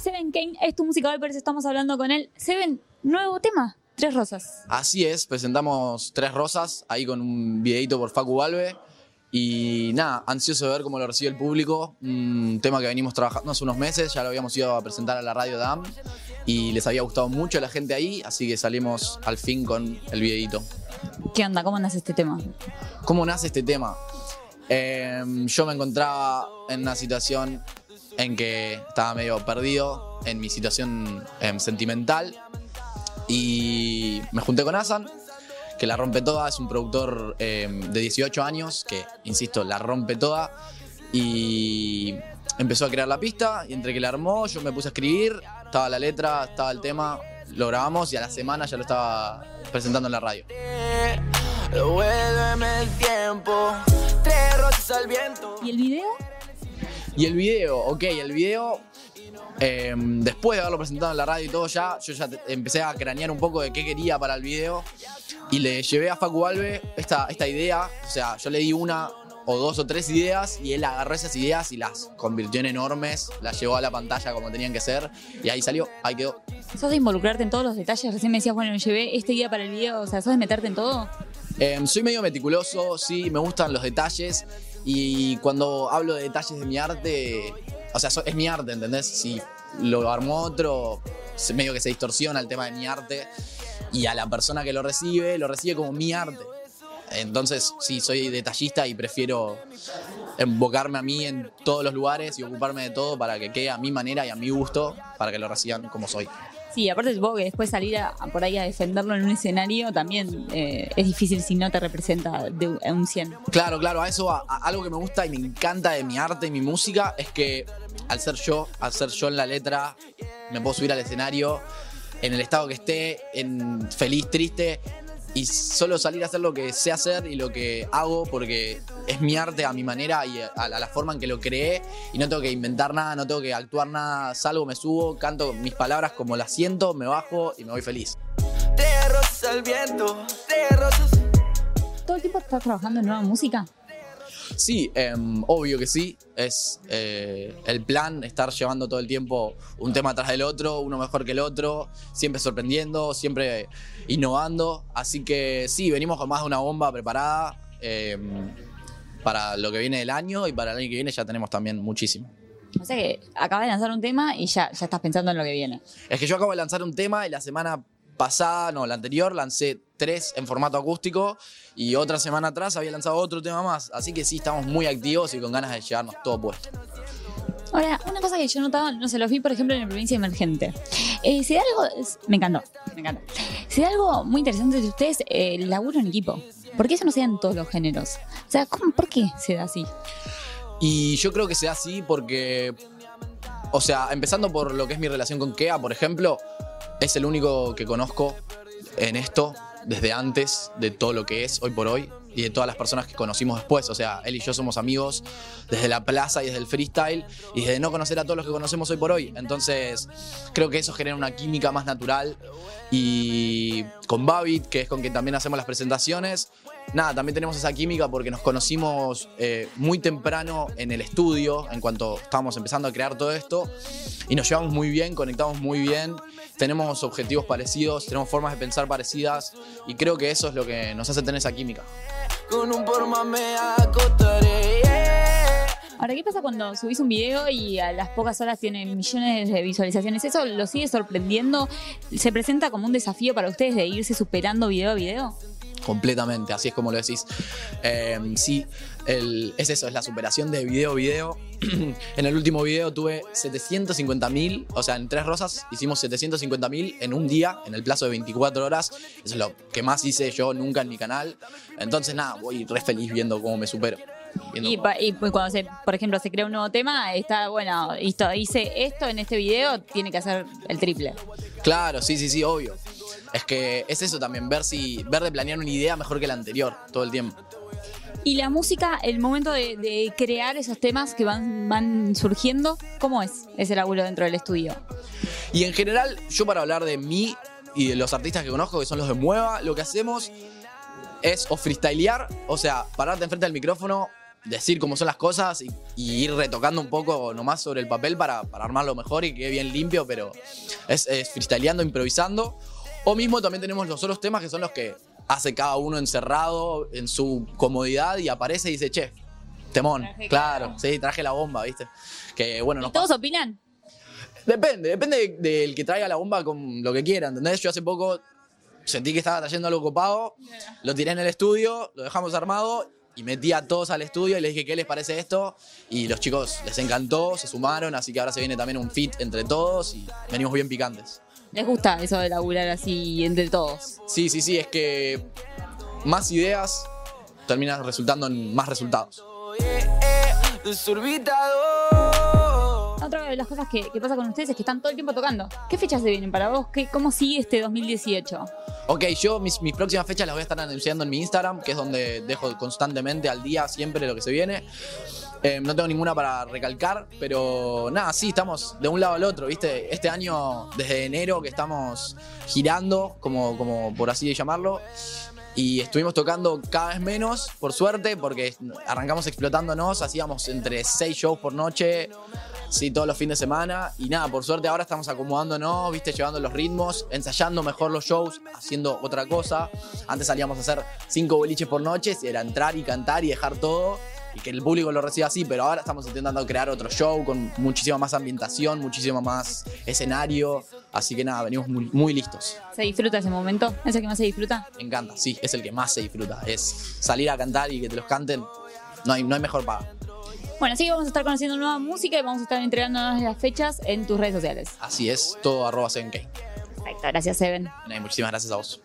Seven Kane es tu música hoy, por eso estamos hablando con él. Seven, nuevo tema, Tres Rosas. Así es, presentamos Tres Rosas ahí con un videito por Facu Valve. Y nada, ansioso de ver cómo lo recibe el público. Un tema que venimos trabajando hace unos meses, ya lo habíamos ido a presentar a la radio DAM y les había gustado mucho a la gente ahí, así que salimos al fin con el videito. ¿Qué onda? ¿Cómo nace este tema? ¿Cómo nace este tema? Eh, yo me encontraba en una situación en que estaba medio perdido en mi situación eh, sentimental y me junté con Asan, que la rompe toda, es un productor eh, de 18 años que, insisto, la rompe toda y empezó a crear la pista y entre que la armó yo me puse a escribir, estaba la letra, estaba el tema, lo grabamos y a la semana ya lo estaba presentando en la radio. Devuélveme el tiempo, tres rosas al viento. ¿Y el video? Y el video, ok, el video, eh, después de haberlo presentado en la radio y todo ya, yo ya empecé a cranear un poco de qué quería para el video y le llevé a Facu Alve esta, esta idea, o sea, yo le di una o dos o tres ideas y él agarró esas ideas y las convirtió en enormes, las llevó a la pantalla como tenían que ser y ahí salió, ahí quedó. ¿Sos de involucrarte en todos los detalles? Recién me decías, bueno, me llevé esta idea para el video, o sea, ¿sos de meterte en todo? Em, soy medio meticuloso, sí, me gustan los detalles y cuando hablo de detalles de mi arte, o sea, es mi arte, ¿entendés? Si lo armó otro, medio que se distorsiona el tema de mi arte y a la persona que lo recibe, lo recibe como mi arte. Entonces, sí, soy detallista y prefiero invocarme a mí en todos los lugares y ocuparme de todo para que quede a mi manera y a mi gusto, para que lo reciban como soy. Sí, aparte supongo que después salir a, por ahí a defenderlo en un escenario también eh, es difícil si no te representa de un 100. Claro, claro, a eso algo que me gusta y me encanta de mi arte y mi música es que al ser yo, al ser yo en la letra, me puedo subir al escenario en el estado que esté, en feliz, triste, y solo salir a hacer lo que sé hacer y lo que hago porque es mi arte a mi manera y a, la forma en que lo creé y no tengo que inventar nada, no tengo que actuar nada, salgo, me subo, canto mis palabras como las siento, me bajo y me voy feliz. Te viento, te ¿Todo el tiempo estás trabajando en nueva música? Sí, em, obvio que sí. Es eh, el plan estar llevando todo el tiempo un tema atrás del otro, uno mejor que el otro, siempre sorprendiendo, siempre innovando. Así que sí, venimos con más de una bomba preparada em, para lo que viene del año y para el año que viene ya tenemos también muchísimo. O sea que acabas de lanzar un tema y ya, ya estás pensando en lo que viene. Es que yo acabo de lanzar un tema y la semana pasada, no, la anterior, lancé tres en formato acústico y otra semana atrás había lanzado otro tema más. Así que sí, estamos muy activos y con ganas de llevarnos todo puesto. Ahora, una cosa que yo notaba, no sé, lo vi por ejemplo en la provincia emergente. Eh, si da algo, me encantó, me encantó. Si da algo muy interesante de ustedes, eh, el laburo en equipo. ¿Por qué eso no se da en todos los géneros? O sea, ¿por qué se da así? Y yo creo que se da así porque, o sea, empezando por lo que es mi relación con Kea, por ejemplo, es el único que conozco en esto desde antes de todo lo que es hoy por hoy y de todas las personas que conocimos después. O sea, él y yo somos amigos desde la plaza y desde el freestyle y desde no conocer a todos los que conocemos hoy por hoy. Entonces, creo que eso genera una química más natural. Y con Babit, que es con quien también hacemos las presentaciones, nada, también tenemos esa química porque nos conocimos eh, muy temprano en el estudio, en cuanto estábamos empezando a crear todo esto, y nos llevamos muy bien, conectamos muy bien, tenemos objetivos parecidos, tenemos formas de pensar parecidas, y creo que eso es lo que nos hace tener esa química. Ahora, ¿qué pasa cuando subís un video y a las pocas horas tiene millones de visualizaciones? ¿Eso lo sigue sorprendiendo? ¿Se presenta como un desafío para ustedes de irse superando video a video? Completamente, así es como lo decís. Em, sí, es eso, es la superación de video a video. en el último video tuve 750.000, o sea, en tres rosas hicimos 750.000 en un día, en el plazo de 24 horas. Eso es lo que más hice yo nunca en mi canal. Entonces, nada, voy re feliz viendo cómo me supero. Y, cuando, se, por ejemplo, se crea un nuevo tema, está, bueno, hice esto en este video, tiene que hacer el triple. Claro, sí, sí, sí, obvio. Es que es eso también, ver si ver de planear una idea mejor que la anterior todo el tiempo. Y la música, el momento de, crear esos temas que van, van surgiendo, ¿cómo es ese laburo dentro del estudio? Y en general, yo para hablar de mí y de los artistas que conozco, que son los de Mueva, lo que hacemos es o freestylear, o sea, pararte enfrente del micrófono decir cómo son las cosas y, y ir retocando un poco nomás sobre el papel para, para armarlo mejor y que quede bien limpio, pero es, es freestyleando, improvisando. O mismo también tenemos los otros temas que son los que hace cada uno encerrado en su comodidad y aparece y dice, che, temón, Traje claro, sí, traje la bomba, ¿viste? Que bueno, ¿Y nos todos opinan? Depende, depende de- del que traiga la bomba con lo que quiera, ¿entendés? Yo hace poco sentí que estaba trayendo algo copado, lo tiré en el estudio, lo dejamos armado y metí a todos al estudio y les dije qué les parece esto y los chicos les encantó, se sumaron, así que ahora se viene también un fit entre todos y venimos bien picantes. ¿Les gusta eso de laburar así entre todos? Sí, sí, sí, es que más ideas terminan resultando en más resultados. Otra de las cosas que, que pasa con ustedes es que están todo el tiempo tocando. ¿Qué fechas se vienen para vos? ¿Qué, ¿Cómo sigue este 2018? Ok, yo mis, mis próximas fechas las voy a estar anunciando en mi Instagram, que es donde dejo constantemente al día siempre lo que se viene. Eh, no tengo ninguna para recalcar, pero nada, sí, estamos de un lado al otro, ¿viste? Este año, desde enero que estamos girando, como, como por así llamarlo, y estuvimos tocando cada vez menos, por suerte, porque arrancamos explotándonos, hacíamos entre 6 shows por noche, sí, todos los fines de semana. Y nada, por suerte ahora estamos acomodándonos, viste, llevando los ritmos, ensayando mejor los shows, haciendo otra cosa. Antes salíamos a hacer cinco boliches por noche, era entrar y cantar y dejar todo. Y que el público lo reciba así, pero ahora estamos intentando crear otro show con muchísima más ambientación, muchísimo más escenario. Así que nada, venimos muy, muy listos. ¿Se disfruta ese momento? ¿Es el que más se disfruta? Me encanta, sí, es el que más se disfruta. Es salir a cantar y que te los canten. No hay, no hay mejor paga. Bueno, así que vamos a estar conociendo nueva música y vamos a estar entregándonos las fechas en tus redes sociales. Así es, todo arroba 7K. Perfecto, gracias, Seven. Muchísimas gracias a vos.